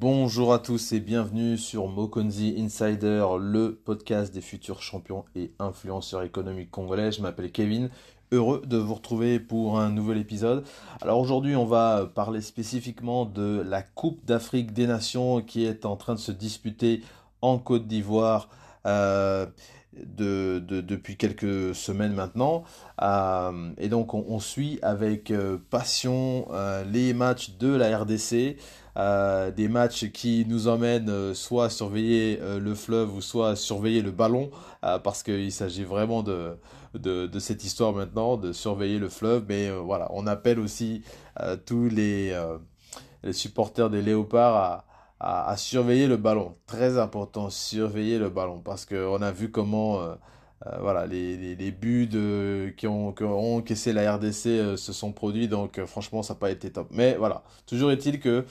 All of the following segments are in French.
Bonjour à tous et bienvenue sur Mokonzi Insider, le podcast des futurs champions et influenceurs économiques congolais. Je m'appelle Kevin, heureux de vous retrouver pour un nouvel épisode. Alors aujourd'hui on va parler spécifiquement de la Coupe d'Afrique des Nations qui est en train de se disputer en Côte d'Ivoire. Euh, de, depuis quelques semaines maintenant. Euh, et donc on, suit avec euh, passion les matchs de la RDC. Des matchs qui nous emmènent soit à surveiller le fleuve ou soit à surveiller le ballon, parce qu'il s'agit vraiment de, de, cette histoire maintenant, de surveiller le fleuve. Mais voilà, on appelle aussi tous les, supporters des léopards à, surveiller le ballon. Très important, surveiller le ballon. Parce qu'on a vu comment euh, euh, voilà, les, les, buts qui, ont, qui ont encaissé la RDC euh, se sont produits. Donc franchement, ça n'a pas été top. Mais voilà, toujours est-il que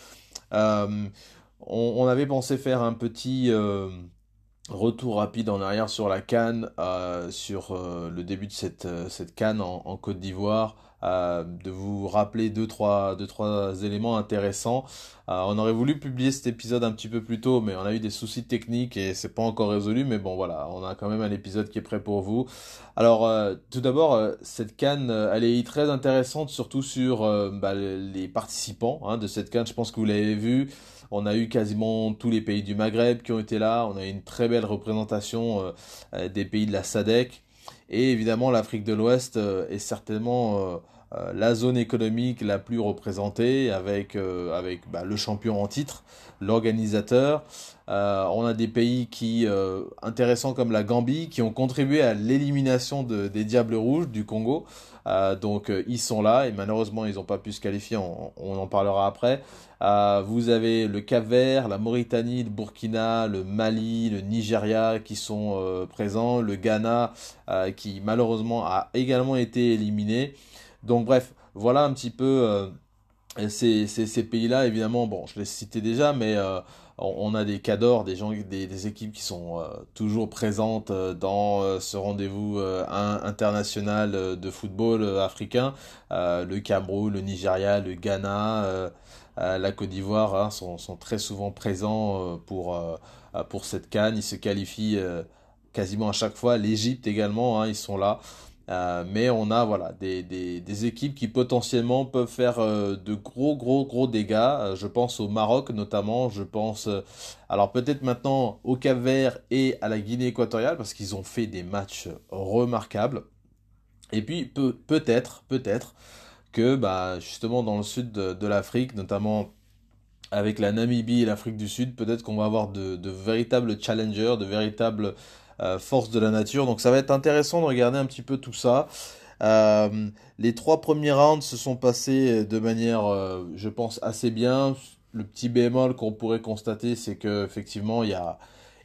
on, avait pensé faire un petit retour rapide en arrière sur la canne, sur le début de cette, cette canne en Côte d'Ivoire. Euh, de vous rappeler deux trois, deux, trois éléments intéressants. Euh, on aurait voulu publier cet épisode un petit peu plus tôt, mais on a eu des soucis techniques et c'est pas encore résolu. Mais bon, voilà, on a quand même un épisode qui est prêt pour vous. Alors, euh, tout d'abord, cette canne, elle est très intéressante, surtout sur bah, les participants hein, de cette canne. Je pense que vous l'avez vu. On a eu quasiment tous les pays du Maghreb qui ont été là. On a eu une très belle représentation des pays de la SADEC. Et évidemment, l'Afrique de l'Ouest euh, est certainement euh, euh, la zone économique la plus représentée avec, bah, le champion en titre, l'organisateur. on a des pays qui intéressants comme la Gambie qui ont contribué à l'élimination des Diables Rouges du Congo. Donc ils sont là et malheureusement ils n'ont pas pu se qualifier, on, en parlera après. Euh, vous avez le Cap-Vert, la Mauritanie, le Burkina, le Mali, le Nigeria qui sont euh, présents, le Ghana euh, qui malheureusement a également été éliminé. Donc bref, voilà un petit peu ces, ces, pays-là. Évidemment, bon, je les citais déjà, mais on, a des cadors, des équipes qui sont toujours présentes dans ce rendez-vous international de football africain. le Cameroun, le Nigeria, le Ghana la Côte d'Ivoire hein, sont, très souvent présents euh, pour, euh, pour cette canne. Ils se qualifient euh, quasiment à chaque fois. L'Égypte également, hein, ils sont là. Mais on a voilà des, des, équipes qui potentiellement peuvent faire de gros gros gros dégâts. je pense au Maroc notamment. Je pense alors peut-être maintenant au Cap-Vert et à la Guinée équatoriale parce qu'ils ont fait des matchs remarquables. Et puis peut peut-être peut-être que bah, justement dans le sud de, l'Afrique, notamment avec la Namibie et l'Afrique du Sud, peut-être qu'on va avoir de, véritables challengers, de véritables euh, forces de la nature. Donc ça va être intéressant de regarder un petit peu tout ça. Euh, les trois premiers rounds se sont passés de manière, euh, je pense, assez bien. Le petit bémol qu'on pourrait constater, c'est que effectivement, il y a,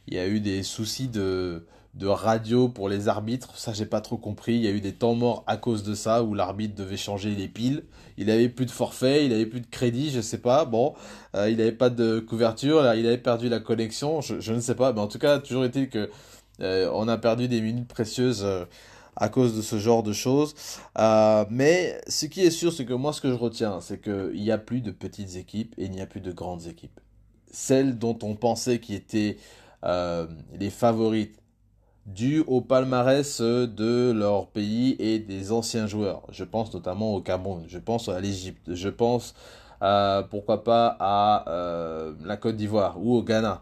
y a eu des soucis de, de radio pour les arbitres. Ça, j'ai pas trop compris. Il y a eu des temps morts à cause de ça, où l'arbitre devait changer les piles. Il avait plus de forfait, il avait plus de crédit, je sais pas. Bon, il avait pas de couverture, il avait perdu la connexion, je, ne sais pas. Mais en tout cas, toujours est-il que euh, on a perdu des minutes précieuses euh, à cause de ce genre de choses. mais ce qui est sûr, c'est que moi, ce que je retiens, c'est qu'il n'y a plus de petites équipes et il n'y a plus de grandes équipes. Celles dont on pensait qui étaient les favorites dû au palmarès de leur pays et des anciens joueurs. Je pense notamment au Cameroun, je pense à l'Égypte, je pense euh, pourquoi pas à euh, la Côte d'Ivoire ou au Ghana.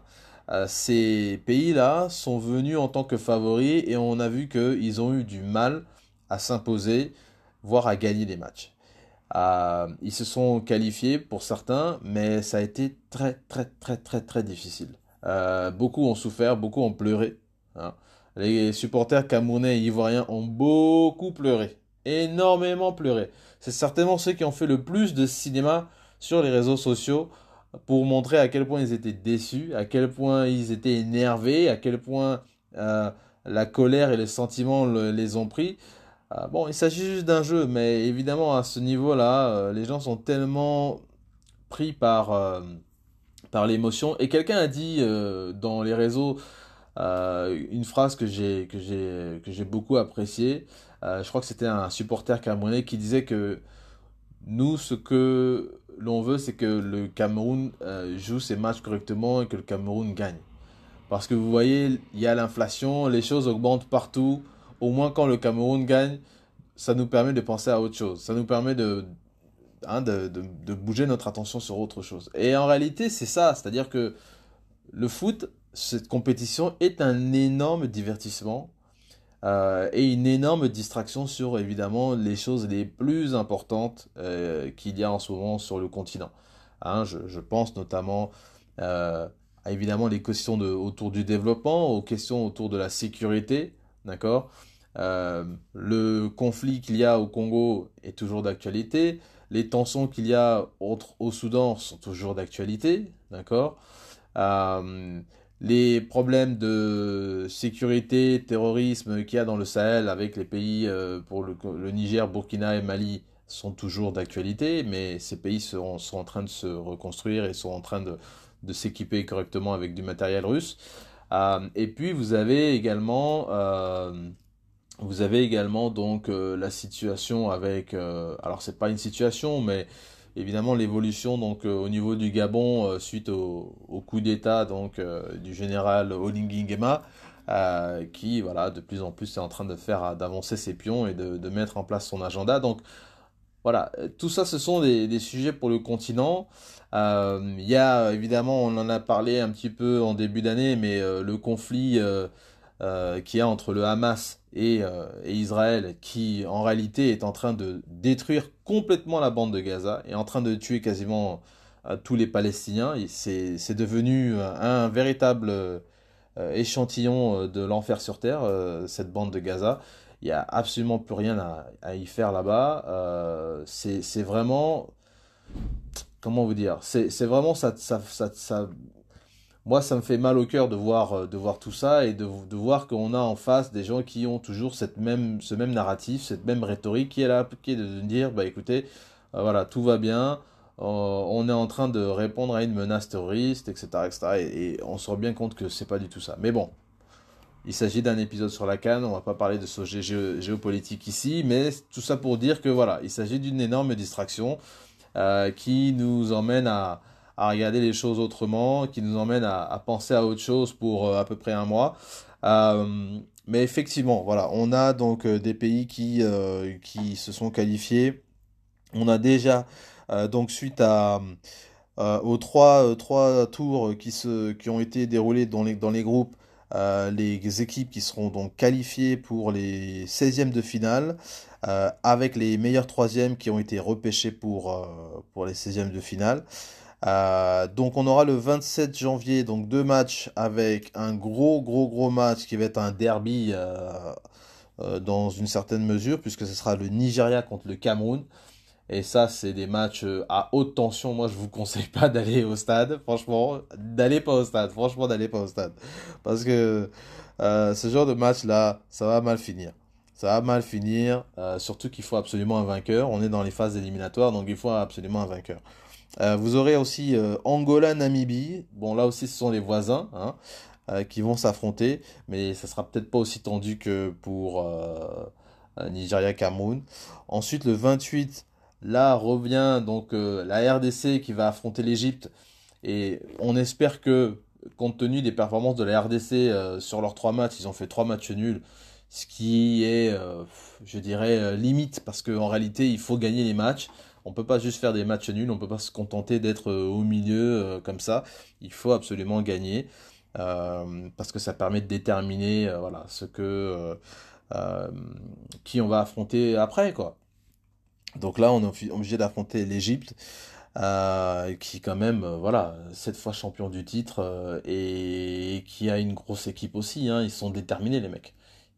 Euh, ces pays-là sont venus en tant que favoris et on a vu qu'ils ont eu du mal à s'imposer, voire à gagner des matchs. ils se sont qualifiés pour certains, mais ça a été très très très très très difficile. beaucoup ont souffert, beaucoup ont pleuré. Hein. Les supporters camerounais et ivoiriens ont beaucoup pleuré, énormément pleuré. C'est certainement ceux qui ont fait le plus de cinéma sur les réseaux sociaux pour montrer à quel point ils étaient déçus, à quel point ils étaient énervés, à quel point euh, la colère et les sentiments les ont pris. Euh, bon, il s'agit juste d'un jeu, mais évidemment à ce niveau-là, euh, les gens sont tellement pris par, par l'émotion. Et quelqu'un a dit dans les réseaux, une phrase que j'ai que j'ai que j'ai beaucoup appréciée. Je crois que c'était un supporter camerounais qui disait que nous, ce que l'on veut, c'est que le Cameroun joue ses matchs correctement et que le Cameroun gagne. Parce que vous voyez, il y a l'inflation, les choses augmentent partout. Au moins quand le Cameroun gagne, ça nous permet de penser à autre chose. Ça nous permet de, hein, de, de, bouger notre attention sur autre chose. Et en réalité, c'est ça. C'est-à-dire que le foot, cette compétition est un énorme divertissement euh, et une énorme distraction sur évidemment les choses les plus importantes euh, qu'il y a en ce moment sur le continent. Hein, je, pense notamment euh, à évidemment les questions autour du développement, aux questions autour de la sécurité, d'accord? Le conflit qu'il y a au Congo est toujours d'actualité. Les tensions qu'il y a au Soudan sont toujours d'actualité, d'accord? Les problèmes de sécurité, terrorisme qu'il y a dans le Sahel avec les pays euh, pour le, Niger, Burkina et Mali sont toujours d'actualité, mais ces pays sont, en train de se reconstruire et sont en train de, s'équiper correctement avec du matériel russe. et puis vous avez également vous avez également donc euh, la situation avec, euh, alors c'est pas une situation, mais évidemment l'évolution donc euh, au niveau du Gabon suite au, coup d'État donc du général Olingi Nguema, qui voilà de plus en plus est en train de faire d'avancer ses pions et de, mettre en place son agenda. Donc voilà, tout ça ce sont des, sujets pour le continent. Il y a évidemment, on en a parlé un petit peu en début d'année, mais le conflit euh, qui a entre le Hamas euh, et, Israël, qui en réalité est en train de détruire complètement la bande de Gaza, et en train de tuer quasiment euh, tous les Palestiniens. C'est devenu un véritable échantillon de l'enfer sur Terre, cette bande de Gaza. Il n'y a absolument plus rien à, y faire là-bas. c'est vraiment... Comment vous dire C'est vraiment ça, ça, ça moi, ça me fait mal au cœur de voir, euh, de voir tout ça et de, voir qu'on a en face des gens qui ont toujours cette même, ce même narratif, cette même rhétorique qui est là, qui est de dire, bah écoutez, euh, voilà, tout va bien, euh, on est en train de répondre à une menace terroriste, etc., etc. Et, on se rend bien compte que c'est pas du tout ça. Mais bon, il s'agit d'un épisode sur la canne, on va pas parler de sujet géopolitique ici, mais tout ça pour dire que voilà, il s'agit d'une énorme distraction qui nous emmène à à regarder les choses autrement, qui nous emmène à, penser à autre chose pour euh, à peu près un mois. Euh, mais effectivement, voilà, on a donc euh, des pays qui, qui se sont qualifiés. On a déjà, donc suite à, aux trois, trois tours qui, se, qui ont été déroulés dans les, dans les groupes, les équipes qui seront donc qualifiées pour les 16e de finale, avec les meilleurs troisièmes qui ont été repêchés pour, pour les 16e de finale. Euh, donc on aura le 27 janvier donc deux matchs avec un gros gros gros match qui va être un derby euh, euh, dans une certaine mesure puisque ce sera le Nigeria contre le Cameroun. Et ça c'est des matchs à haute tension. Moi je vous conseille pas d'aller au stade franchement. D'aller pas au stade franchement d'aller pas au stade. Parce que ce genre de match là ça va mal finir. Ça va mal finir surtout qu'il faut absolument un vainqueur. On est dans les phases éliminatoires donc il faut absolument un vainqueur euh, vous aurez aussi euh, Angola, Namibie. Bon, là aussi, ce sont les voisins hein, euh, qui vont s'affronter, mais ça sera peut-être pas aussi tendu que pour Nigeria, Cameroun. Ensuite, le 28, là revient donc la RDC qui va affronter l'Égypte, et on espère que, compte tenu des performances de la RDC sur leurs trois matchs, ils ont fait trois matchs nuls ce qui est, je dirais, limite, parce qu'en réalité, il faut gagner les matchs. On peut pas juste faire des matchs nuls, on peut pas se contenter d'être euh, au milieu euh, comme ça. Il faut absolument gagner euh, parce que ça permet de déterminer voilà ce que qui on va affronter après quoi. Donc là, on est obligé d'affronter l'Égypte. qui quand même, voilà, cette fois champion du titre et qui a une grosse équipe aussi. Hein. ils sont déterminés les mecs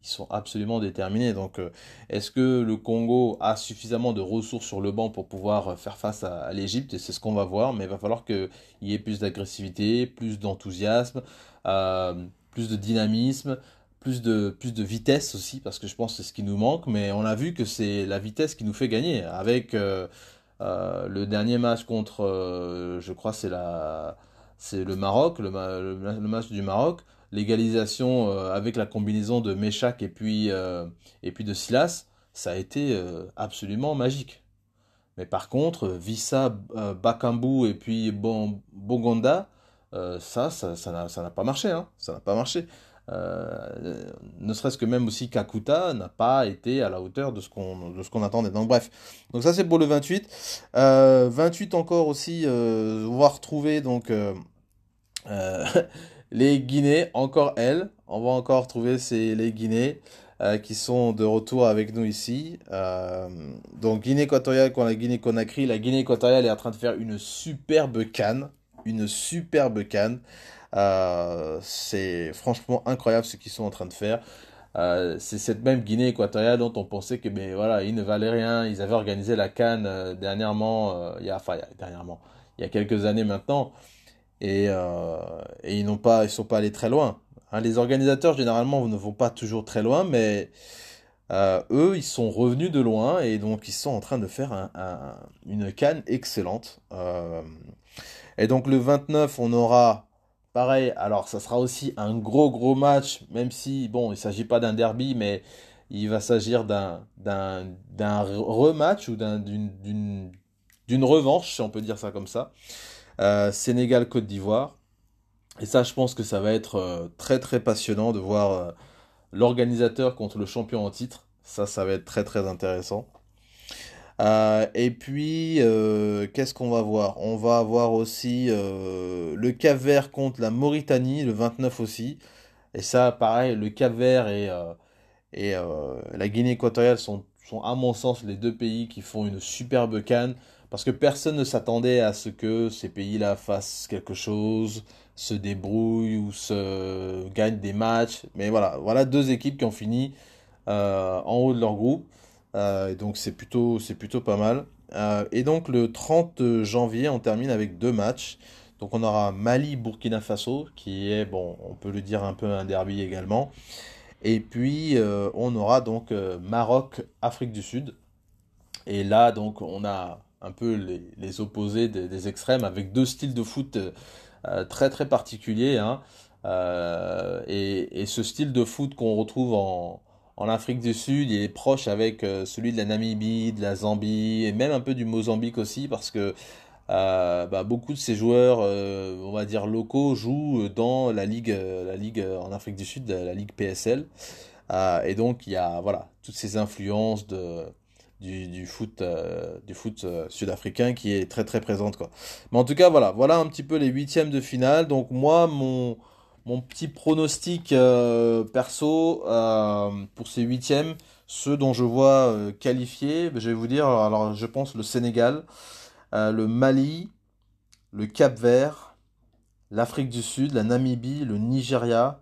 sont absolument déterminés. Donc, euh, est-ce que le Congo a suffisamment de ressources sur le banc pour pouvoir euh, faire face à, l'Égypte? C'est ce qu'on va voir, mais il va falloir qu'il y ait plus d'agressivité, plus d'enthousiasme, euh, plus de dynamisme, plus de, plus de vitesse aussi, parce que je pense que c'est ce qui nous manque, mais on a vu que c'est la vitesse qui nous fait gagner. Avec le dernier match contre, je crois, c'est la c'est le Maroc, le, match du Maroc, l'égalisation euh, avec la combinaison de Meshach et puis, euh, et puis de Silas, ça a été euh, absolument magique. Mais par contre, Vissa, euh, Bakambu et puis bon, Bogonda, euh, ça, ça, ça n'a pas marché. Hein. Ça n'a pas marché. Euh, ne serait-ce que même aussi Kakuta n'a pas été à la hauteur de ce qu'on de attendait. Donc bref, donc ça c'est pour le 28. 28 encore aussi, on va retrouver donc les Guinées, encore elles. On va encore trouver ces, les Guinées. Euh, qui sont de retour avec nous ici. Euh, donc Guinée équatoriale la Guinée Conakry. La Guinée équatoriale est en train de faire une superbe canne. Une superbe canne. Euh, c'est franchement incroyable ce qu'ils sont en train de faire. c'est cette même Guinée équatoriale dont on pensait que ben voilà ils ne valaient rien. Ils avaient organisé la canne dernièrement, il y a enfin dernièrement, il y a quelques années maintenant, et, et ils n'ont pas ils sont pas allés très loin. Hein, les organisateurs, généralement, ne vont pas toujours très loin, mais euh, eux, ils sont revenus de loin et donc ils sont en train de faire une canne excellente. Euh, et donc le 29, on aura pareil. Alors, ça sera aussi un gros gros match, même si bon, il s'agit pas d'un derby, mais il va s'agir d'un d'un rematch ou d'une d'une revanche, si on peut dire ça comme ça. Euh, Sénégal Côte d'Ivoire. Et ça, je pense que ça va être euh, très très passionnant de voir euh, l'organisateur contre le champion en titre. Ça, ça va être très très intéressant. Et puis, qu'est-ce qu'on va voir? On va avoir aussi le Cap Vert contre la Mauritanie, le 29 aussi. Et ça, pareil, le Cap Vert et, et la Guinée équatoriale sont, sont, à mon sens, les deux pays qui font une superbe canne. Parce que personne ne s'attendait à ce que ces pays-là fassent quelque chose, se débrouillent ou se gagnent des matchs. Mais voilà, voilà deux équipes qui ont fini euh, en haut de leur groupe. Euh, et donc c'est plutôt, plutôt pas mal. Euh, et donc le 30 janvier, on termine avec deux matchs. Donc on aura Mali-Burkina Faso, qui est, bon, on peut le dire un peu un derby également. Et puis on aura donc Maroc-Afrique du Sud. Et là, donc, on a un peu les, opposés des, extrêmes avec deux styles de foot euh, très très particuliers. Hein. Euh, et, ce style de foot qu'on retrouve en, Afrique du Sud, il est proche avec euh, celui de la Namibie, de la Zambie et même un peu du Mozambique aussi parce que bah, beaucoup de ces joueurs, on va dire locaux, jouent dans la ligue, la ligue en Afrique du Sud, la ligue PSL. et donc il y a voilà toutes ces influences de du, foot, euh, du foot euh, sud-africain qui est très très présente. Quoi. Mais en tout cas, voilà, voilà un petit peu les huitièmes de finale. Donc moi, mon, mon petit pronostic euh, perso pour ces huitièmes, ceux dont je vois qualifiés, je vais vous dire, je pense le Sénégal, le Mali, le Cap-Vert, l'Afrique du Sud, la Namibie, le Nigeria,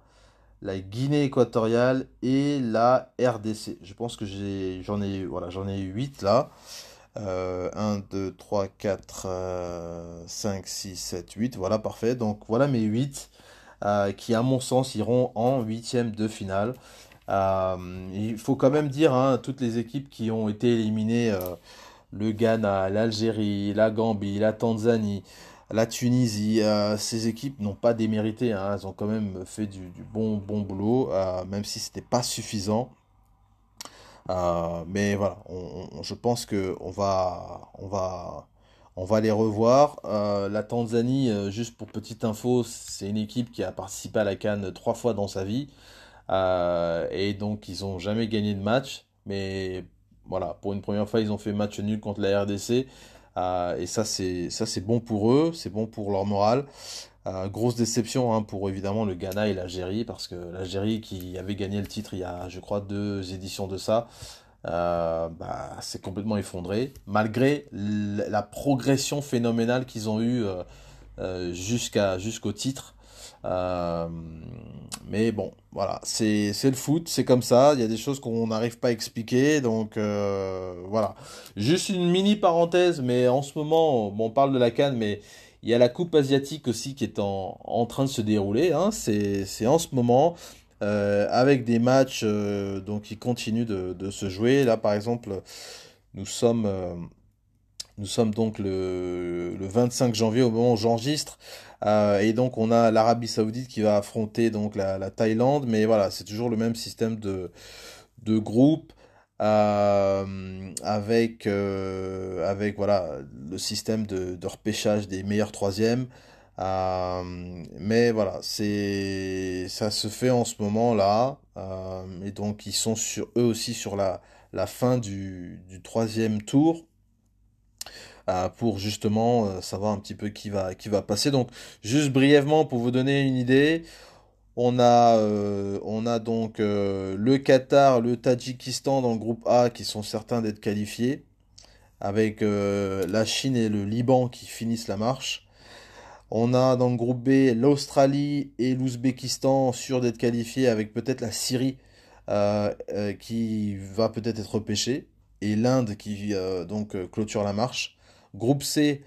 la Guinée équatoriale et la RDC. Je pense que j'en ai, voilà, j'en ai 8 là. 1, 2, 3, 4, 5, 6, 7, 8. Voilà, parfait. Donc voilà mes 8 euh, qui, à mon sens, iront en huitième de finale. Euh, il faut quand même dire, hein, toutes les équipes qui ont été éliminées, euh, le Ghana, l'Algérie, la Gambie, la Tanzanie, la Tunisie, euh, ces équipes n'ont pas démérité, hein. elles ont quand même fait du, bon, boulot, euh, même si c'était pas suffisant. Euh, mais voilà, je pense que on va, va les revoir. la Tanzanie, juste pour petite info, c'est une équipe qui a participé à la Cannes trois fois dans sa vie, et donc ils n'ont jamais gagné de match. Mais voilà, pour une première fois, ils ont fait match nul contre la RDC. Euh, et ça, c'est c'est bon pour eux, c'est bon pour leur morale. Euh, grosse déception hein, pour évidemment le Ghana et l'Algérie, parce que l'Algérie qui avait gagné le titre il y a, je crois, deux éditions de ça, euh, bah, c'est complètement effondré, malgré la progression phénoménale qu'ils ont eue jusqu'au titre. Euh, mais bon, voilà, c'est le foot, c'est comme ça. Il y a des choses qu'on n'arrive pas à expliquer, donc euh, voilà. Juste une mini parenthèse, mais en ce moment, bon, on parle de la Cannes, mais il y a la Coupe asiatique aussi qui est en, en train de se dérouler. Hein. C'est en ce moment. Euh, avec des matchs donc qui continuent de, de, se jouer. Là, par exemple, nous sommes nous sommes donc le, le 25 janvier au moment où j'enregistre. Euh, et donc on a l'Arabie Saoudite qui va affronter donc la, Thaïlande. Mais voilà, c'est toujours le même système de, de groupe. avec, avec voilà, le système de, de repêchage des meilleurs troisièmes. mais voilà, ça se fait en ce moment-là. et donc ils sont sur eux aussi sur la, la fin du, du troisième tour. Euh, pour justement euh, savoir un petit peu qui va, qui va passer. Donc, juste brièvement, pour vous donner une idée, on a, euh, on a donc le Qatar, le Tadjikistan dans le groupe A qui sont certains d'être qualifiés, avec la Chine et le Liban qui finissent la marche. On a dans le groupe B l'Australie et l'Ouzbékistan sûrs d'être qualifiés, avec peut-être la Syrie qui va peut-être être repêchée, et l'Inde qui donc clôture la marche. Groupe C,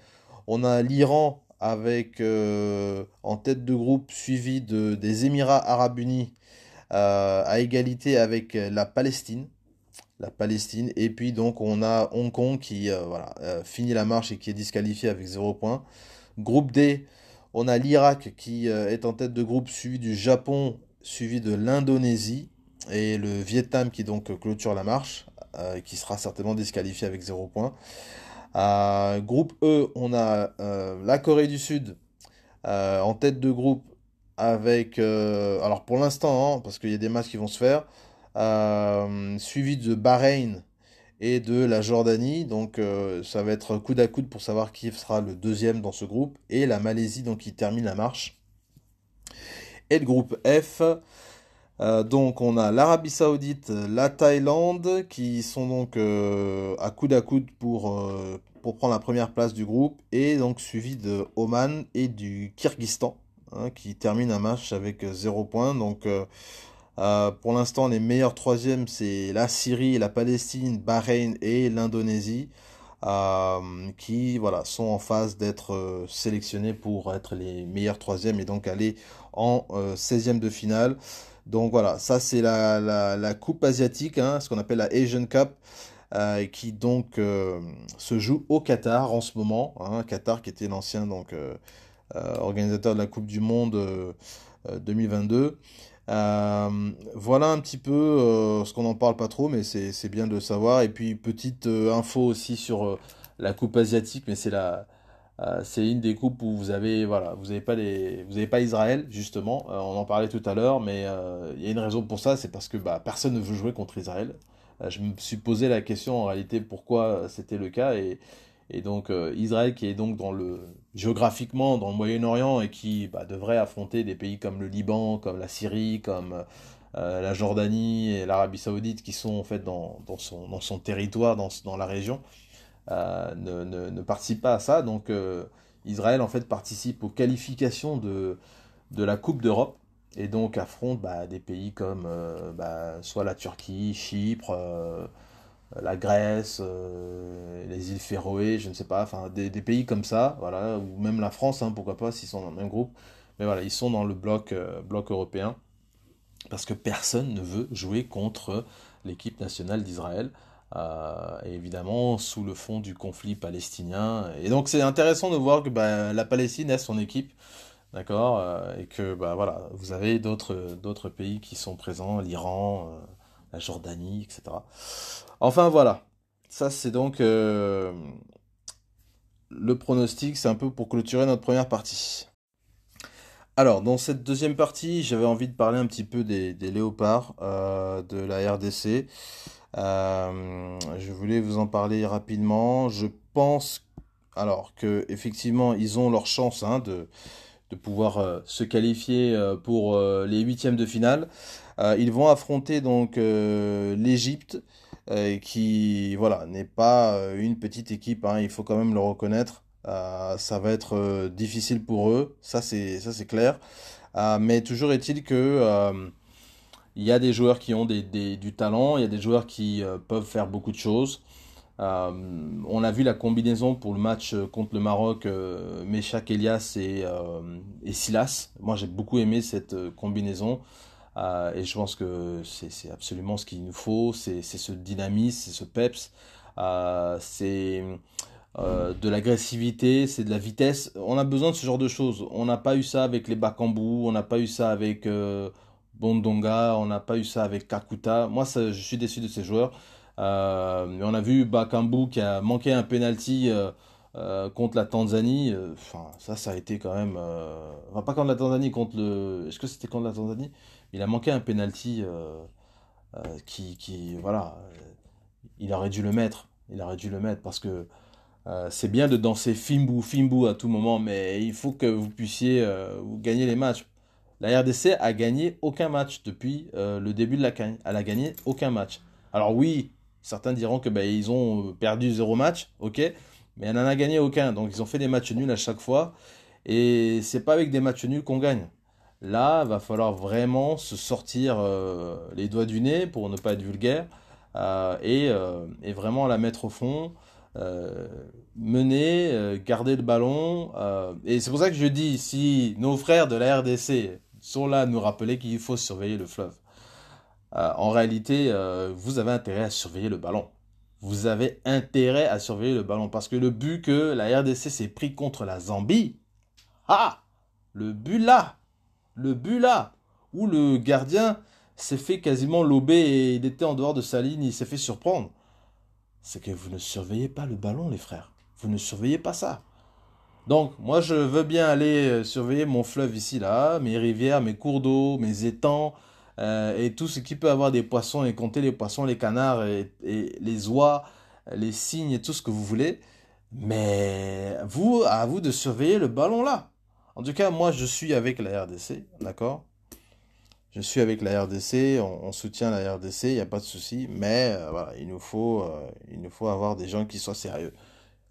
on a l'Iran avec euh, en tête de groupe suivi de, des Émirats arabes unis euh, à égalité avec la Palestine. La Palestine. Et puis donc on a Hong Kong qui euh, voilà, finit la marche et qui est disqualifié avec 0 points. Groupe D, on a l'Irak qui est en tête de groupe suivi du Japon, suivi de l'Indonésie et le Vietnam qui donc clôture la marche, qui sera certainement disqualifié avec 0 points groupe E, on a euh, la Corée du Sud euh, en tête de groupe avec, euh, alors pour l'instant, hein, parce qu'il y a des matchs qui vont se faire, suivi de Bahreïn et de la Jordanie. Donc ça va être coude à coude pour savoir qui sera le deuxième dans ce groupe. Et la Malaisie, donc qui termine la marche. Et le groupe F, euh, donc on a l'Arabie Saoudite, la Thaïlande qui sont donc euh, à coude à coude pour, euh, pour prendre la première place du groupe et donc suivi de Oman et du Kyrgyzstan hein, qui terminent un match avec 0 points. Donc pour l'instant les meilleurs troisièmes c'est la Syrie, la Palestine, Bahreïn et l'Indonésie. qui voilà sont en phase d'être sélectionnés pour être les meilleurs troisièmes et donc aller en 16e de finale. Donc voilà, ça c'est la, coupe asiatique, hein, ce qu'on appelle la Asian Cup, euh, qui donc euh, se joue au Qatar en ce moment. Hein, Qatar qui était l'ancien euh, organisateur de la Coupe du Monde 2022. voilà un petit peu ce qu'on n'en parle pas trop, mais c'est bien de le savoir. Et puis petite info aussi sur la coupe asiatique, mais c'est la euh, c'est une des coupes où vous avez voilà, vous avez pas les, vous avez pas Israël justement. Euh, on en parlait tout à l'heure, mais euh, il y a une raison pour ça, c'est parce que bah, personne ne veut jouer contre Israël. je me suis posé la question en réalité pourquoi c'était le cas et, et donc Israël qui est donc dans le géographiquement dans le Moyen-Orient et qui bah, devrait affronter des pays comme le Liban, comme la Syrie, comme la Jordanie et l'Arabie Saoudite qui sont en fait dans, dans, son, dans son territoire, dans, dans la région. Euh, ne, participe pas à ça. Donc euh, Israël en fait participe aux qualifications de, de la Coupe d'Europe et donc affronte bah, des pays comme euh, bah, soit la Turquie, Chypre, la Grèce, les îles Féroé, je ne sais pas, enfin des, des, pays comme ça, voilà, ou même la France, hein, pourquoi pas, s'ils sont dans le même groupe. Mais voilà, ils sont dans le bloc, bloc européen parce que personne ne veut jouer contre l'équipe nationale d'Israël. Euh, évidemment sous le fond du conflit palestinien. Et donc c'est intéressant de voir que bah, la Palestine a son équipe, d'accord, euh, et que bah, voilà, vous avez d'autres pays qui sont présents, l'Iran, euh, la Jordanie, etc. Enfin voilà, ça c'est donc le pronostic, c'est un peu pour clôturer notre première partie. Alors, dans cette deuxième partie, j'avais envie de parler un petit peu des léopards de la RDC. Euh, je voulais vous en parler rapidement. Je pense alors que effectivement ils ont leur chance hein, de, de pouvoir euh, se qualifier euh, pour les huitièmes de finale. ils vont affronter donc l'Égypte qui voilà n'est pas une petite équipe. Hein, il faut quand même le reconnaître. ça va être difficile pour eux, ça c'est ça c'est clair. mais toujours est-il que il y a des joueurs qui ont des, du talent, il y a des joueurs qui euh, peuvent faire beaucoup de choses. Euh, on a vu la combinaison pour le match euh, contre le Maroc, euh, Elias et, et Silas. Moi, j'ai beaucoup aimé cette combinaison. et je pense que c'est absolument ce qu'il nous faut. C'est ce dynamisme, c'est ce peps. c'est de l'agressivité, c'est de la vitesse. On a besoin de ce genre de choses. On n'a pas eu ça avec les Bakambu, on n'a pas eu ça avec Bondonga, on n'a pas eu ça avec Kakuta. Moi, je suis déçu de ces joueurs. mais on a vu Bakambu qui a manqué un penalty contre la Tanzanie. Enfin, ça, ça a été quand même. Enfin, pas contre la Tanzanie, contre le. Est-ce que c'était contre la Tanzanie? Il a manqué un penalty qui, qui, voilà, il aurait dû le mettre. Il aurait dû le mettre parce que euh, c'est bien de danser Fimbu, Fimbu à tout moment, mais il faut que vous puissiez euh, gagner les matchs. La RDC a gagné aucun match depuis euh, le début de la CAN. Elle a gagné aucun match. Alors oui, certains diront que ben, ils ont perdu zéro match, ok, mais elle n'en a gagné aucun. Donc ils ont fait des matchs nuls à chaque fois. Et c'est pas avec des matchs nuls qu'on gagne. Là, va falloir vraiment se sortir les doigts du nez pour ne pas être vulgaire et, vraiment la mettre au fond. Euh, mener, euh, garder le ballon. Euh, et c'est pour ça que je dis, si nos frères de la RDC sont là à nous rappeler qu'il faut surveiller le fleuve, en réalité, vous avez intérêt à surveiller le ballon. Vous avez intérêt à surveiller le ballon parce que le but que la RDC s'est pris contre la Zambie, ah, le but là, le but là, où le gardien s'est fait quasiment lober et il était en dehors de sa ligne, il s'est fait surprendre c'est que vous ne surveillez pas le ballon, les frères. Vous ne surveillez pas ça. Donc, moi, je veux bien aller euh, surveiller mon fleuve ici, là, mes rivières, mes cours d'eau, mes étangs, euh, et tout ce qui peut avoir des poissons, et compter les poissons, les canards, et, les oies, les cygnes, et tout ce que vous voulez. Mais vous, à vous de surveiller le ballon là. En tout cas, moi, je suis avec la RDC, d'accord? Je suis avec la RDC, on, soutient la RDC, il n'y a pas de souci, mais euh, voilà, il nous, faut, il nous faut avoir des gens qui soient sérieux.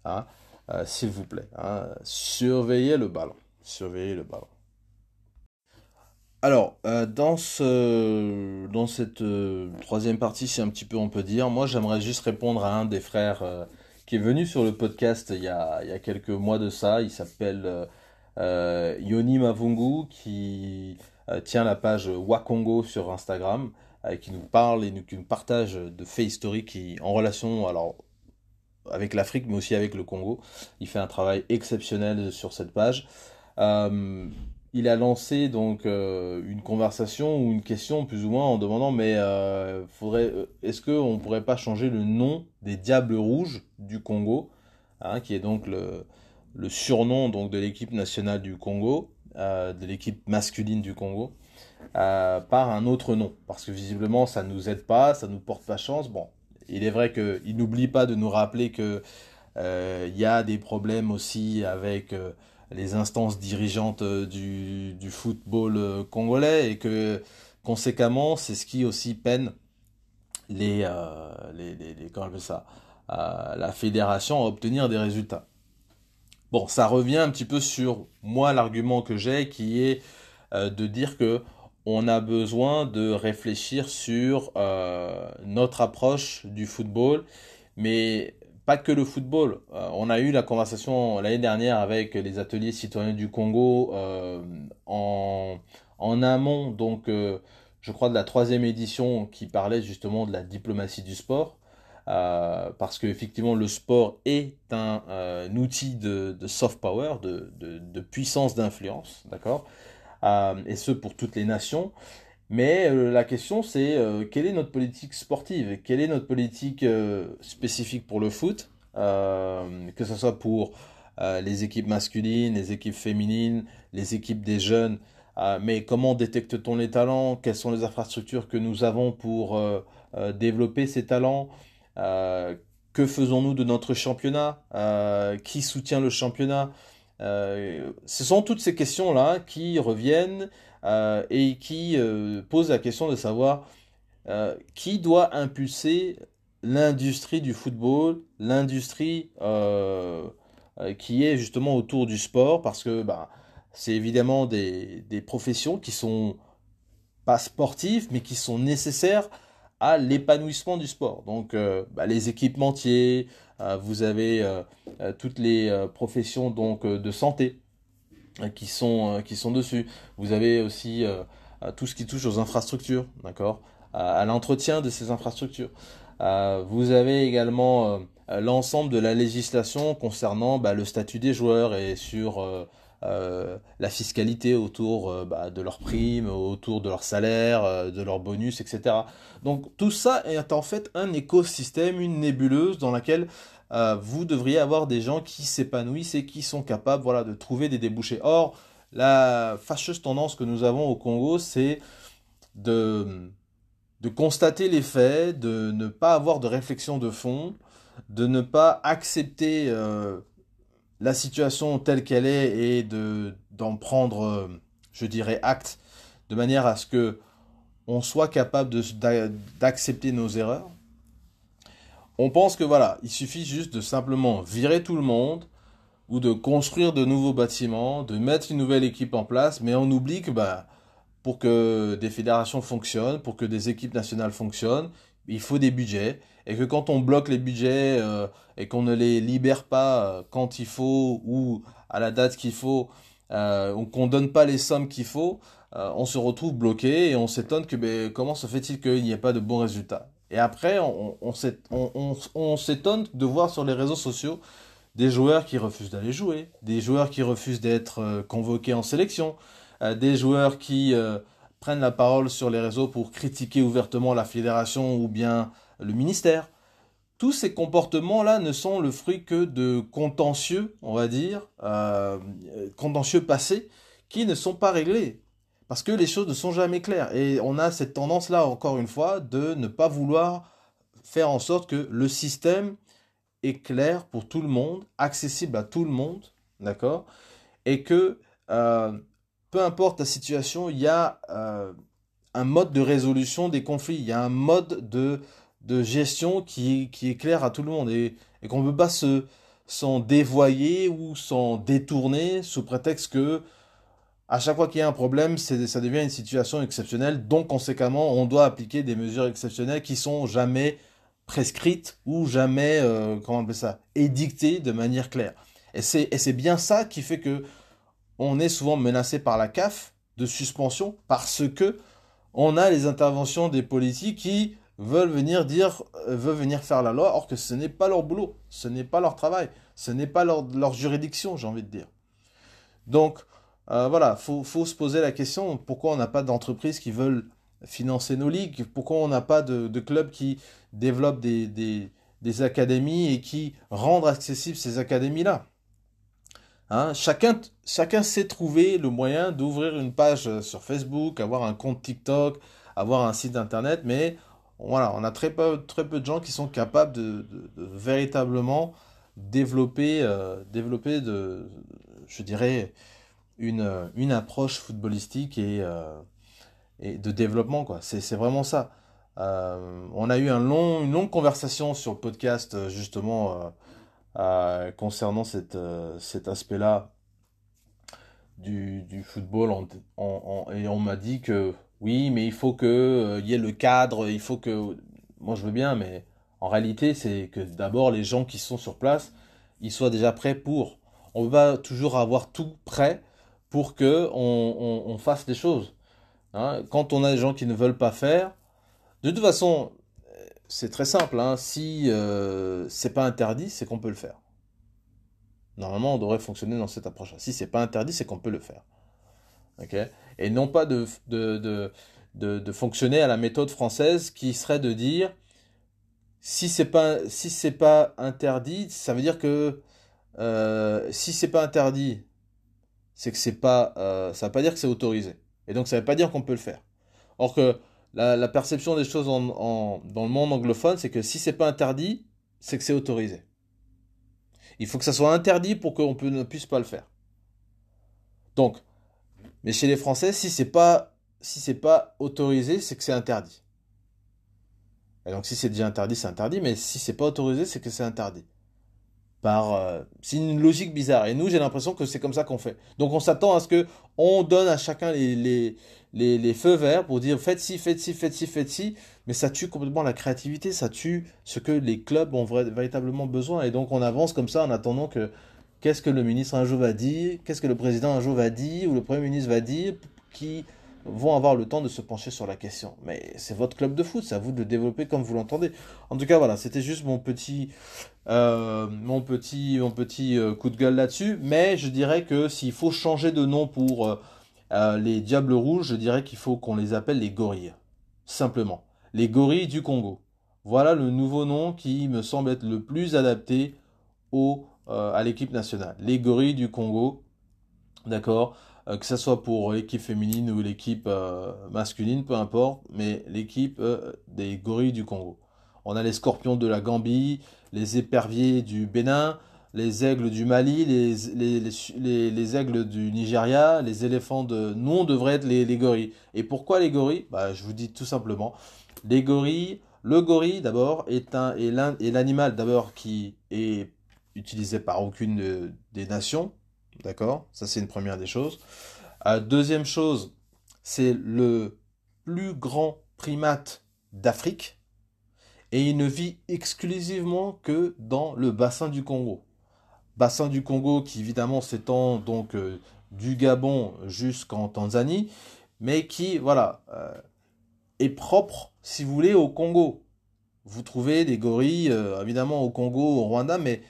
Hein, euh, S'il vous plaît, hein, surveillez le ballon. Surveillez le ballon. Alors, dans, ce, dans cette troisième partie, si un petit peu on peut dire, moi j'aimerais juste répondre à un des frères qui est venu sur le podcast il y a, il y a quelques mois de ça. Il s'appelle Yoni Mavungu, qui euh, tient la page Wakongo sur Instagram, euh, qui nous parle et qui nous partage de faits historiques en relation alors, avec l'Afrique, mais aussi avec le Congo. Il fait un travail exceptionnel sur cette page. Euh, il a lancé donc une conversation ou une question plus ou moins en demandant mais faudrait est-ce qu'on ne pourrait pas changer le nom des Diables Rouges du Congo, hein, qui est donc le, surnom donc de l'équipe nationale du Congo, euh, de l'équipe masculine du Congo euh, par un autre nom? Parce que visiblement, ça ne nous aide pas, ça nous porte pas chance. Bon, il est vrai qu'il n'oublie pas de nous rappeler qu'il euh, y a des problèmes aussi avec les instances dirigeantes du, football congolais et que conséquemment, c'est ce qui aussi peine les, les, les, la fédération à obtenir des résultats. Bon, ça revient un petit peu sur moi l'argument que j'ai qui est euh, de dire que on a besoin de réfléchir sur euh, notre approche du football, mais pas que le football. Euh, on a eu la conversation l'année dernière avec les ateliers citoyens du Congo en, en, amont, donc je crois de la troisième édition qui parlait justement de la diplomatie du sport. Euh, parce qu'effectivement le sport est un, euh, outil de, soft power, de, puissance d'influence, d'accord? euh, Et ce pour toutes les nations. Mais la question c'est quelle est notre politique sportive? Quelle est notre politique spécifique pour le foot? Que ce soit pour les équipes masculines, les équipes féminines, les équipes des jeunes. mais comment détecte-t-on les talents? Quelles sont les infrastructures que nous avons pour développer ces talents? Euh, que faisons-nous de notre championnat? Euh, Qui soutient le championnat? Euh, Ce sont toutes ces questions-là qui reviennent et qui posent la question de savoir qui doit impulser l'industrie du football, l'industrie qui est justement autour du sport, parce que bah, c'est évidemment des, professions qui sont pas sportives, mais qui sont nécessaires à l'épanouissement du sport. Donc euh, bah, les équipementiers, euh, vous avez euh, toutes les professions donc de santé qui sont qui sont dessus. Vous avez aussi tout ce qui touche aux infrastructures, d'accord, à l'entretien de ces infrastructures. vous avez également l'ensemble de la législation concernant bah, le statut des joueurs et sur euh, la fiscalité autour euh, bah, de leurs primes, autour de leur salaire, euh, de leurs bonus, etc. Donc tout ça est en fait un écosystème, une nébuleuse dans laquelle vous devriez avoir des gens qui s'épanouissent et qui sont capables voilà, de trouver des débouchés. Or, la fâcheuse tendance que nous avons au Congo, c'est de, de constater les faits, de ne pas avoir de réflexion de fond, de ne pas accepter la situation telle qu'elle est et de d'en prendre, euh, je dirais, acte, de manière à ce que on soit capable d'accepter nos erreurs. On pense que voilà, il suffit juste de simplement virer tout le monde ou de construire de nouveaux bâtiments, de mettre une nouvelle équipe en place, mais on oublie que bah, pour que des fédérations fonctionnent, pour que des équipes nationales fonctionnent, il faut des budgets et que quand on bloque les budgets euh, et qu'on ne les libère pas euh, quand il faut ou à la date qu'il faut, euh, ou qu'on donne pas les sommes qu'il faut, on se retrouve bloqué et on s'étonne que ben, comment se fait-il qu'il n'y ait pas de bons résultats? Et après, on, on s'étonne de voir sur les réseaux sociaux des joueurs qui refusent d'aller jouer, des joueurs qui refusent d'être convoqués en sélection, des joueurs qui prennent la parole sur les réseaux pour critiquer ouvertement la fédération ou bien le ministère. Tous ces comportements-là ne sont le fruit que de contentieux, on va dire, euh, contentieux passés, qui ne sont pas réglés. Parce que les choses ne sont jamais claires. Et on a cette tendance-là, encore une fois, de ne pas vouloir faire en sorte que le système est clair pour tout le monde, accessible à tout le monde, d'accord? Et que euh, peu importe la situation, il y a euh, un mode de résolution des conflits, il y a un mode de de gestion qui, est clair à tout le monde et, qu'on ne peut pas se s'en dévoyer ou s'en détourner sous prétexte que à chaque fois qu'il y a un problème, ça devient une situation exceptionnelle. Donc, conséquemment, on doit appliquer des mesures exceptionnelles qui sont jamais prescrites ou jamais, euh, comment on appelle ça, édictées de manière claire. Et c'est bien ça qui fait que on est souvent menacé par la CAF de suspension parce que on a les interventions des politiques qui veulent venir dire, euh, veulent venir faire la loi, or que ce n'est pas leur boulot, ce n'est pas leur travail, ce n'est pas leur, leur juridiction, j'ai envie de dire. Donc, euh, voilà, faut, faut se poser la question, pourquoi on n'a pas d'entreprises qui veulent financer nos ligues, pourquoi on n'a pas de, de, clubs qui développent des, des, des, académies et qui rendent accessibles ces académies-là? Hein, chacun, chacun sait trouver le moyen d'ouvrir une page sur Facebook, avoir un compte TikTok, avoir un site internet, mais voilà, on a très peu, très peu de gens qui sont capables de, véritablement développer, euh, développer de, je dirais, une, une approche footballistique et, euh, et de développement, quoi. C'est vraiment ça. Euh, on a eu un long, une longue conversation sur le podcast, justement, concernant cette, cet aspect-là du, du, football, et on m'a dit que oui, mais il faut que euh, y ait le cadre, il faut que moi je veux bien, mais en réalité, c'est que d'abord les gens qui sont sur place, ils soient déjà prêts pour. On va toujours avoir tout prêt pour que on, fasse les choses. Hein. Quand on a des gens qui ne veulent pas faire, de toute façon, c'est très simple. Hein. Si euh, c'est pas interdit, c'est qu'on peut le faire. Normalement, on devrait fonctionner dans cette approche. -là. Si c'est pas interdit, c'est qu'on peut le faire. Et non pas de, de, de, fonctionner à la méthode française qui serait de dire si c'est pas si c'est pas interdit, ça veut dire que euh, si c'est pas interdit, c'est que c'est pas euh, ça veut pas dire que c'est autorisé. Et donc ça veut pas dire qu'on peut le faire. Or que la, perception des choses dans le monde anglophone, c'est que si c'est pas interdit, c'est que c'est autorisé. Il faut que ça soit interdit pour qu'on ne puisse pas le faire. Donc, mais chez les Français, si c'est pas si c'est pas autorisé, c'est que c'est interdit. Et donc si c'est déjà interdit, c'est interdit, mais si c'est pas autorisé, c'est que c'est interdit. Par euh, c'est une logique bizarre. Et nous, j'ai l'impression que c'est comme ça qu'on fait. Donc on s'attend à ce que on donne à chacun les, les, les, feux verts pour dire faites ci, faites ci, faites ci, faites ci, mais ça tue complètement la créativité, ça tue ce que les clubs ont véritablement besoin. Et donc on avance comme ça en attendant que qu'est-ce que le ministre un jour va dire, qu'est-ce que le président un jour va dire, ou le premier ministre va dire, qui vont avoir le temps de se pencher sur la question? Mais c'est votre club de foot, c'est à vous de le développer comme vous l'entendez. En tout cas, voilà, c'était juste mon petit, euh, mon petit, euh, coup de gueule là-dessus. Mais je dirais que s'il faut changer de nom pour les Diables Rouges, je dirais qu'il faut qu'on les appelle les gorilles. Simplement. Les gorilles du Congo. Voilà le nouveau nom qui me semble être le plus adapté au, à l'équipe nationale. Les gorilles du Congo. D'accord que ce soit pour l'équipe féminine ou l'équipe masculine, peu importe, mais l'équipe des gorilles du Congo. On a les scorpions de la Gambie, les éperviers du Bénin, les aigles du Mali, les, aigles du Nigeria, les éléphants de... Nous, on devrait être les, gorilles. Et pourquoi les gorilles? Bah, Je vous dis tout simplement. Les gorilles, le gorille d'abord est, un, est l'animal d'abord qui est utilisé par aucune des nations. D'accord? Ça, c'est une première des choses. Euh, deuxième chose, c'est le plus grand primate d'Afrique et il ne vit exclusivement que dans le bassin du Congo. Bassin du Congo qui évidemment s'étend donc euh, du Gabon jusqu'en Tanzanie, mais qui voilà euh, est propre, si vous voulez, au Congo. Vous trouvez des gorilles évidemment au Congo, au Rwanda, mais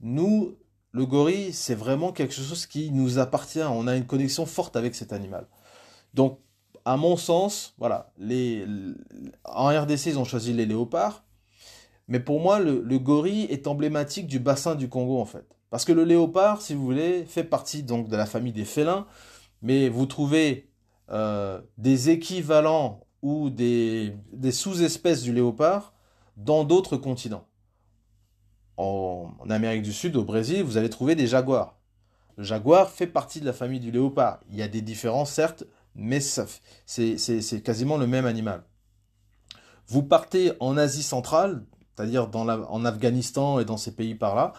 nous, le gorille, c'est vraiment quelque chose qui nous appartient. On a une connexion forte avec cet animal. Donc à mon sens, voilà, en RDC, ils ont choisi les léopards. Mais pour moi, le, gorille est emblématique du bassin du Congo, en fait. Parce que le léopard, si vous voulez, fait partie donc de la famille des félins. Mais vous trouvez euh, des équivalents ou des, sous-espèces du léopard dans d'autres continents. En, Amérique du Sud, au Brésil, vous allez trouver des jaguars. Le jaguar fait partie de la famille du léopard. Il y a des différences, certes, mais c'est quasiment le même animal. Vous partez en Asie centrale, c'est-à-dire en Afghanistan et dans ces pays par là,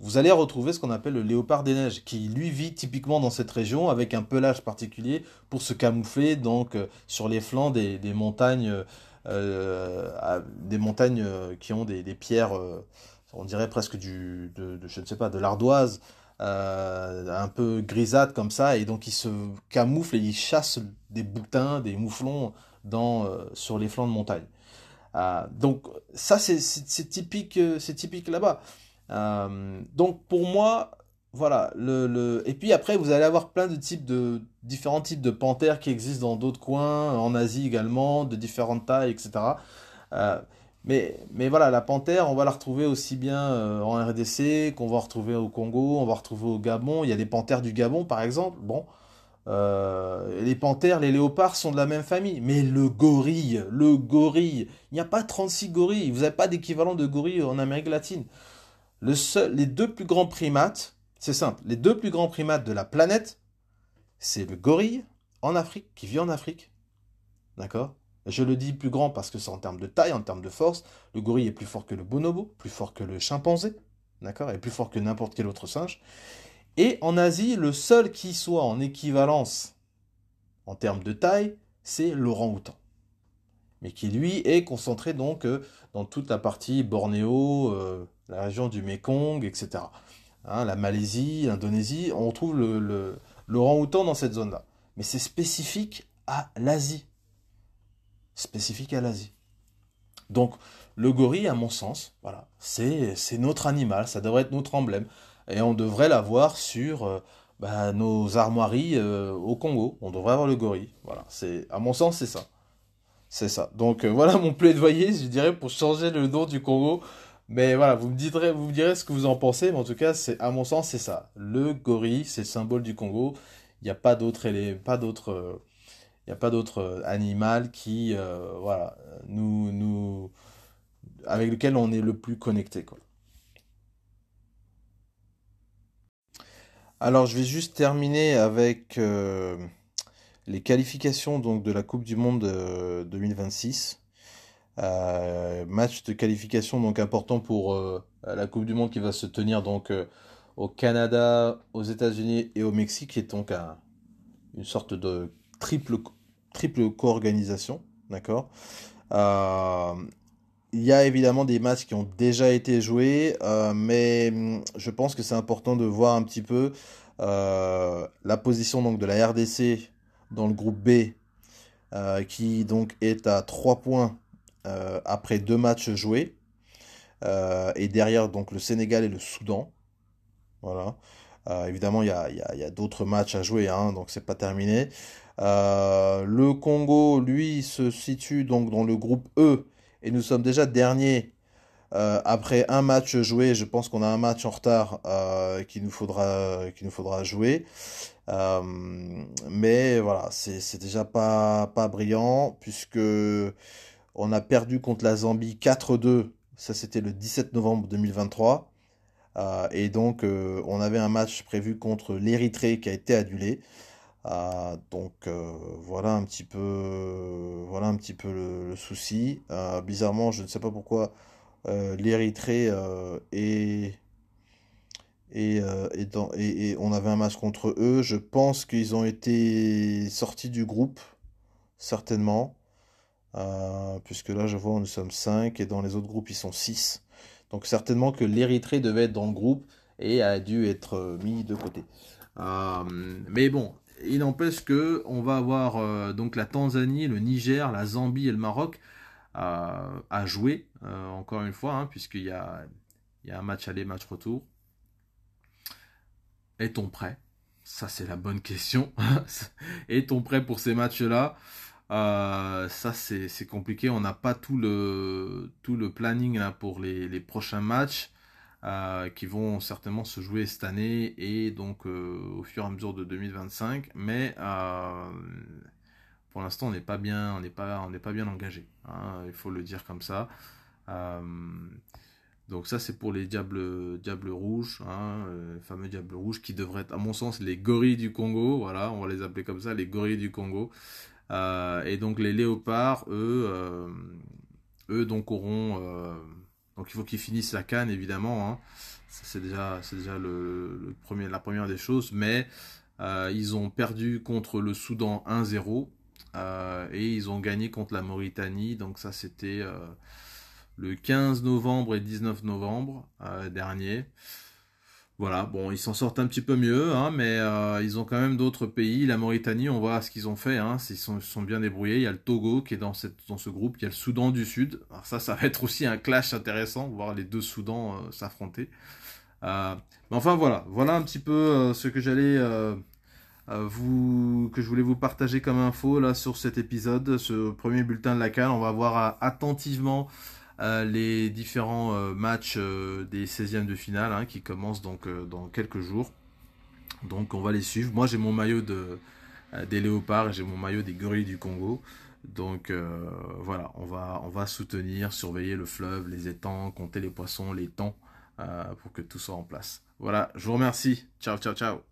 vous allez retrouver ce qu'on appelle le léopard des neiges, qui lui vit typiquement dans cette région avec un pelage particulier pour se camoufler donc euh, sur les flancs des, montagnes, euh, des montagnes euh, qui ont des, pierres, on dirait presque du, de, je ne sais pas, de l'ardoise, euh, un peu grisâtre comme ça, et donc il se camoufle et il chasse des boutins, des mouflons dans, euh, sur les flancs de montagne. Euh, donc ça c'est typique, c'est typique là-bas. donc pour moi, voilà, le, Et puis après, vous allez avoir plein de types de différents types de panthères qui existent dans d'autres coins, en Asie également, de différentes tailles, etc. Mais, mais voilà, la panthère, on va la retrouver aussi bien euh, en RDC qu'on va retrouver au Congo, on va retrouver au Gabon. Il y a des panthères du Gabon, par exemple. Bon, euh, les panthères, les léopards sont de la même famille. Mais le gorille, le gorille, il n'y a pas 36 gorilles. Vous n'avez pas d'équivalent de gorille en Amérique latine. Le seul, les deux plus grands primates, c'est simple, les deux plus grands primates de la planète, c'est le gorille en Afrique, qui vit en Afrique. D'accord? Je le dis plus grand parce que c'est en termes de taille, en termes de force. Le gorille est plus fort que le bonobo, plus fort que le chimpanzé, d'accord, et plus fort que n'importe quel autre singe. Et en Asie, le seul qui soit en équivalence en termes de taille, c'est l'orang-outan. Mais qui lui est concentré donc euh, dans toute la partie Bornéo, euh, la région du Mekong, etc. Hein, la Malaisie, l'Indonésie, on trouve l'orang-outan dans cette zone-là. Mais c'est spécifique à l'Asie spécifique à l'Asie. Donc le gorille, à mon sens, voilà, c'est notre animal, ça devrait être notre emblème. Et on devrait l'avoir sur euh, bah, nos armoiries euh, au Congo. On devrait avoir le gorille. Voilà, c'est à mon sens, c'est ça. C'est ça. Donc euh, voilà mon plaidoyer, je dirais, pour changer le nom du Congo. Mais voilà, vous me direz, vous me direz ce que vous en pensez, mais en tout cas, c'est à mon sens, c'est ça. Le gorille, c'est le symbole du Congo. Il n'y a pas d'autre pas d'autre n'y a pas d'autre euh, animal qui, euh, voilà, nous, nous, avec lequel on est le plus connecté. Quoi. Alors, je vais juste terminer avec euh, les qualifications donc, de la Coupe du Monde 2026. match de qualification donc important pour la Coupe du Monde qui va se tenir donc au Canada, aux États-Unis et au Mexique, qui est donc une sorte de triple triple co-organisation, d'accord? Euh, Il y a évidemment des matchs qui ont déjà été joués, euh, mais hum, je pense que c'est important de voir un petit peu euh, la position donc de la RDC dans le groupe B, qui donc est à 3 points après deux matchs joués. et derrière donc le Sénégal et le Soudan. Voilà. Évidemment, il y a, d'autres matchs à jouer, hein, donc c'est pas terminé. le Congo, lui, se situe donc dans le groupe E et nous sommes déjà derniers euh, après un match joué, je pense qu'on a un match en retard euh, qu'il nous faudra, jouer. Euh, mais voilà, c'est déjà pas, pas brillant puisque on a perdu contre la Zambie 4-2. Ça, c'était le 17 novembre 2023. Et donc, on avait un match prévu contre l'Érythrée qui a été annulé. donc voilà un petit peu, voilà un petit peu le souci. bizarrement, je ne sais pas pourquoi euh, l'Érythrée euh, et, euh, et, et, on avait un match contre eux. Je pense qu'ils ont été sortis du groupe, certainement. puisque là, je vois, nous sommes 5 et dans les autres groupes, ils sont 6. Donc certainement que l'Érythrée devait être dans le groupe et a dû être mis de côté. mais bon, il n'empêche que on va avoir donc la Tanzanie, le Niger, la Zambie et le Maroc à, jouer, euh, encore une fois, hein, puisqu'il y a, il y a un match aller, match retour. Est-on prêt? Ça, c'est la bonne question. Est-on prêt pour ces matchs-là? Euh, ça c'est compliqué, on n'a pas tout le, planning là, pour les, prochains matchs euh, qui vont certainement se jouer cette année et donc au fur et à mesure de 2025. Mais pour l'instant, on n'est pas bien, engagé. Hein, il faut le dire comme ça. Euh, donc ça, c'est pour les diables, diables rouges, hein, euh, les fameux diables rouges qui devraient être, à mon sens, les gorilles du Congo. Voilà, on va les appeler comme ça, les gorilles du Congo. Euh, et donc les léopards, eux, eux donc auront, donc il faut qu'ils finissent la canne évidemment. Hein. C'est déjà, déjà le, premier, la première des choses, mais ils ont perdu contre le Soudan 1-0. Euh, et ils ont gagné contre la Mauritanie. Donc ça c'était euh, le 15 novembre et 19 novembre euh, dernier. Voilà, bon, ils s'en sortent un petit peu mieux, hein, mais ils ont quand même d'autres pays. La Mauritanie, on voit ce qu'ils ont fait, hein, ils, sont, bien débrouillés. Il y a le Togo qui est dans, ce groupe, il y a le Soudan du Sud. Alors ça, ça va être aussi un clash intéressant, voir les deux Soudans s'affronter. mais enfin voilà, voilà un petit peu ce que j'allais euh, vous, que je voulais vous partager comme info là sur cet épisode, ce premier bulletin de la CAN. On va voir euh, attentivement euh, les différents matchs des 16e de finale hein, qui commencent donc dans quelques jours. Donc on va les suivre. Moi j'ai mon maillot de, des léopards et j'ai mon maillot des gorilles du Congo. Donc voilà, on va, on va soutenir, surveiller le fleuve, les étangs, compter les poissons, les temps, pour que tout soit en place. Voilà, je vous remercie. Ciao, ciao, ciao.